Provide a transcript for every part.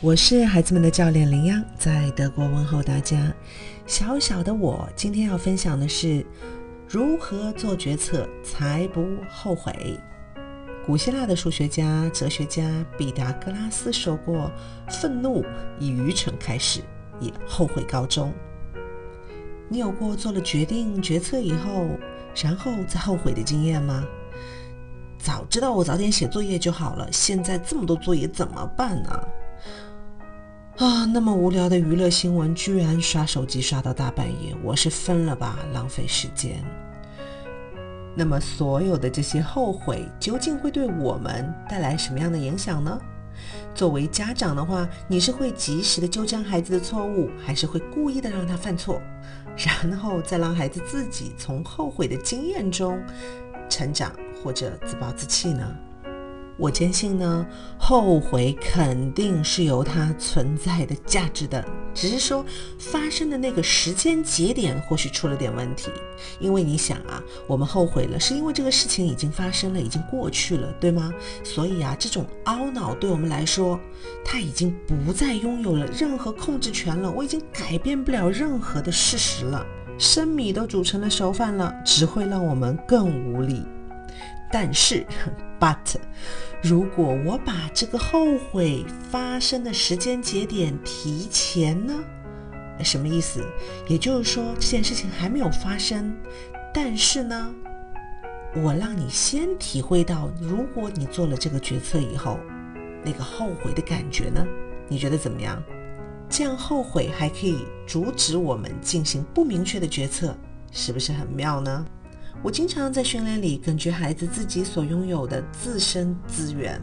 我是孩子们的教练林央，在德国问候大家。小小的我今天要分享的是如何做决策才不后悔。古希腊的数学家、哲学家毕达哥拉斯说过：“愤怒以愚蠢开始，以后悔告终。”你有过做了决定、决策以后，然后再后悔的经验吗？早知道我早点写作业就好了，现在这么多作业怎么办呢？啊那么无聊的娱乐新闻，居然刷手机刷到大半夜，我是疯了吧？浪费时间。那么，所有的这些后悔，究竟会对我们带来什么样的影响呢？作为家长的话，你是会及时的纠正孩子的错误，还是会故意的让他犯错，然后再让孩子自己从后悔的经验中成长，或者自暴自弃呢？我坚信呢，后悔肯定是有它存在的价值的，只是说发生的那个时间节点或许出了点问题。因为你想啊，我们后悔了，是因为这个事情已经发生了，已经过去了，对吗？所以啊，这种懊恼对我们来说，它已经不再拥有了任何控制权了。我已经改变不了任何的事实了，生米都煮成了熟饭了，只会让我们更无力。但是，but，如果我把这个后悔发生的时间节点提前呢？什么意思？也就是说，这件事情还没有发生，但是呢，我让你先体会到，如果你做了这个决策以后，那个后悔的感觉呢？你觉得怎么样？这样后悔还可以阻止我们进行不明确的决策，是不是很妙呢？我经常在训练里，根据孩子自己所拥有的自身资源，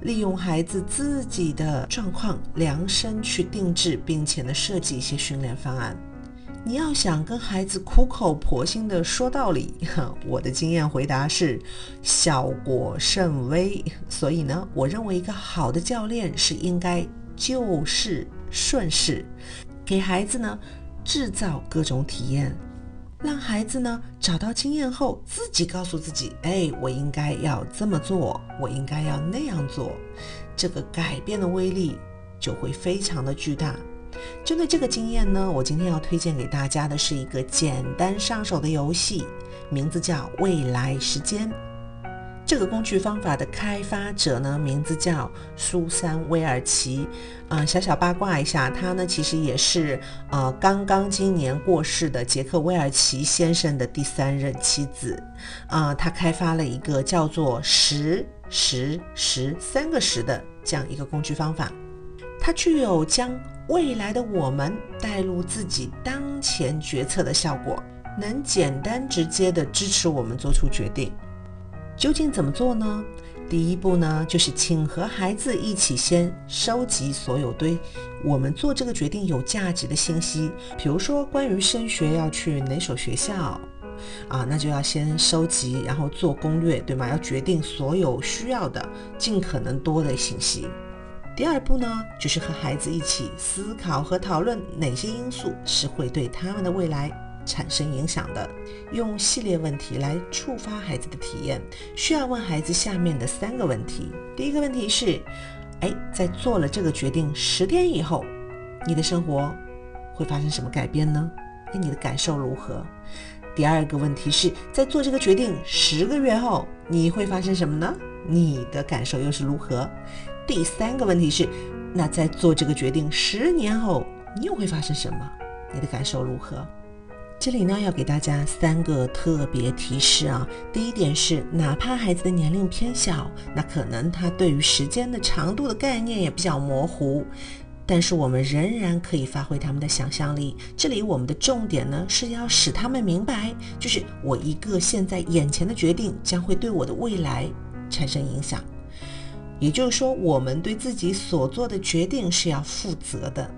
利用孩子自己的状况量身去定制，并且呢设计一些训练方案。你要想跟孩子苦口婆心的说道理，我的经验回答是效果甚微。所以呢，我认为一个好的教练是应该就事顺势，给孩子呢制造各种体验。让孩子呢找到经验后，自己告诉自己：“哎，我应该要这么做，我应该要那样做。”这个改变的威力就会非常的巨大。针对这个经验呢，我今天要推荐给大家的是一个简单上手的游戏，名字叫“未来时间”。这个工具方法的开发者呢，名字叫苏珊·威尔奇。啊，小小八卦一下，他呢其实也是呃刚刚今年过世的杰克·威尔奇先生的第三任妻子。啊，他开发了一个叫做“十十十三个十”的这样一个工具方法，它具有将未来的我们带入自己当前决策的效果，能简单直接的支持我们做出决定。究竟怎么做呢？第一步呢，就是请和孩子一起先收集所有对我们做这个决定有价值的信息，比如说关于升学要去哪所学校，啊，那就要先收集，然后做攻略，对吗？要决定所有需要的尽可能多的信息。第二步呢，就是和孩子一起思考和讨论哪些因素是会对他们的未来。产生影响的，用系列问题来触发孩子的体验。需要问孩子下面的三个问题。第一个问题是：哎，在做了这个决定十天以后，你的生活会发生什么改变呢？哎，你的感受如何？第二个问题是在做这个决定十个月后，你会发生什么呢？你的感受又是如何？第三个问题是，那在做这个决定十年后，你又会发生什么？你的感受如何？这里呢，要给大家三个特别提示啊。第一点是，哪怕孩子的年龄偏小，那可能他对于时间的长度的概念也比较模糊，但是我们仍然可以发挥他们的想象力。这里我们的重点呢，是要使他们明白，就是我一个现在眼前的决定将会对我的未来产生影响。也就是说，我们对自己所做的决定是要负责的。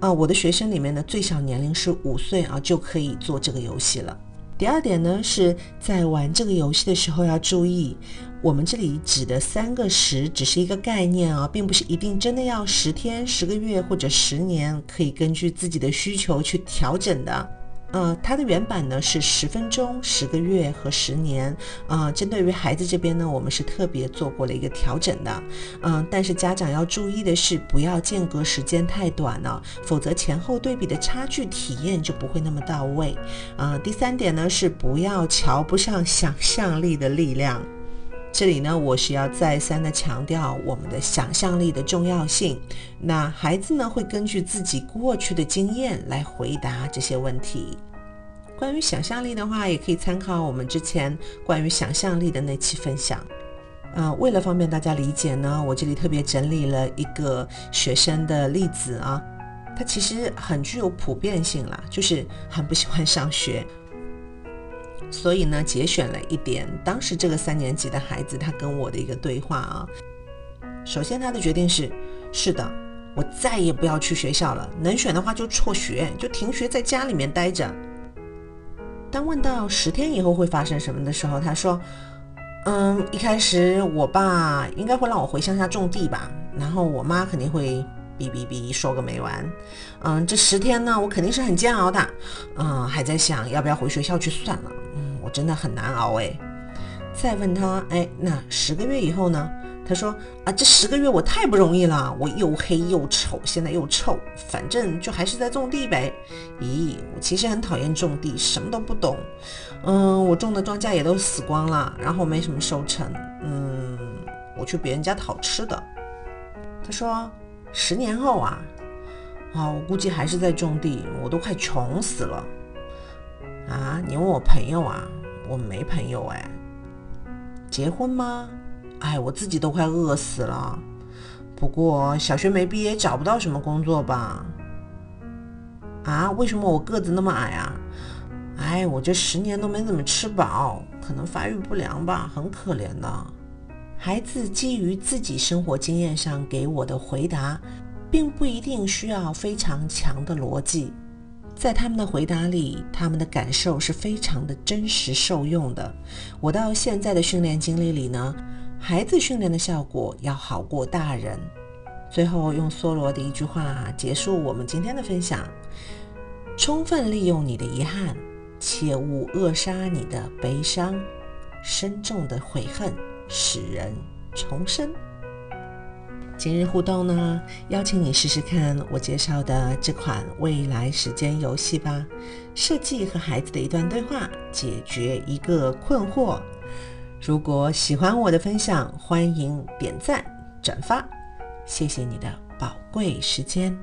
啊，我的学生里面呢，最小年龄是五岁啊，就可以做这个游戏了。第二点呢，是在玩这个游戏的时候要注意，我们这里指的三个十只是一个概念啊，并不是一定真的要十天、十个月或者十年，可以根据自己的需求去调整的。呃，它的原版呢是十分钟、十个月和十年。呃，针对于孩子这边呢，我们是特别做过了一个调整的。嗯，但是家长要注意的是，不要间隔时间太短了，否则前后对比的差距体验就不会那么到位。啊，第三点呢是不要瞧不上想象力的力量。这里呢，我是要再三的强调我们的想象力的重要性。那孩子呢，会根据自己过去的经验来回答这些问题。关于想象力的话，也可以参考我们之前关于想象力的那期分享。呃，为了方便大家理解呢，我这里特别整理了一个学生的例子啊，他其实很具有普遍性啦，就是很不喜欢上学。所以呢，节选了一点当时这个三年级的孩子他跟我的一个对话啊。首先，他的决定是：是的，我再也不要去学校了。能选的话就辍学，就停学，在家里面待着。当问到十天以后会发生什么的时候，他说：嗯，一开始我爸应该会让我回乡下种地吧，然后我妈肯定会。哔哔哔，说个没完。嗯，这十天呢，我肯定是很煎熬的。嗯，还在想要不要回学校去算了。我真的很难熬哎。再问他，哎，那十个月以后呢？他说啊，这十个月我太不容易了，我又黑又丑，现在又臭，反正就还是在种地呗。咦，我其实很讨厌种地，什么都不懂。嗯，我种的庄稼也都死光了，然后没什么收成。嗯，我去别人家讨吃的。他说。十年后啊，啊，我估计还是在种地，我都快穷死了。啊，你问我朋友啊，我没朋友哎。结婚吗？哎，我自己都快饿死了。不过小学没毕业，找不到什么工作吧？啊，为什么我个子那么矮啊？哎，我这十年都没怎么吃饱，可能发育不良吧，很可怜的。孩子基于自己生活经验上给我的回答，并不一定需要非常强的逻辑。在他们的回答里，他们的感受是非常的真实受用的。我到现在的训练经历里呢，孩子训练的效果要好过大人。最后用梭罗的一句话结束我们今天的分享：充分利用你的遗憾，切勿扼杀你的悲伤，深重的悔恨。使人重生。今日互动呢，邀请你试试看我介绍的这款未来时间游戏吧。设计和孩子的一段对话，解决一个困惑。如果喜欢我的分享，欢迎点赞转发。谢谢你的宝贵时间。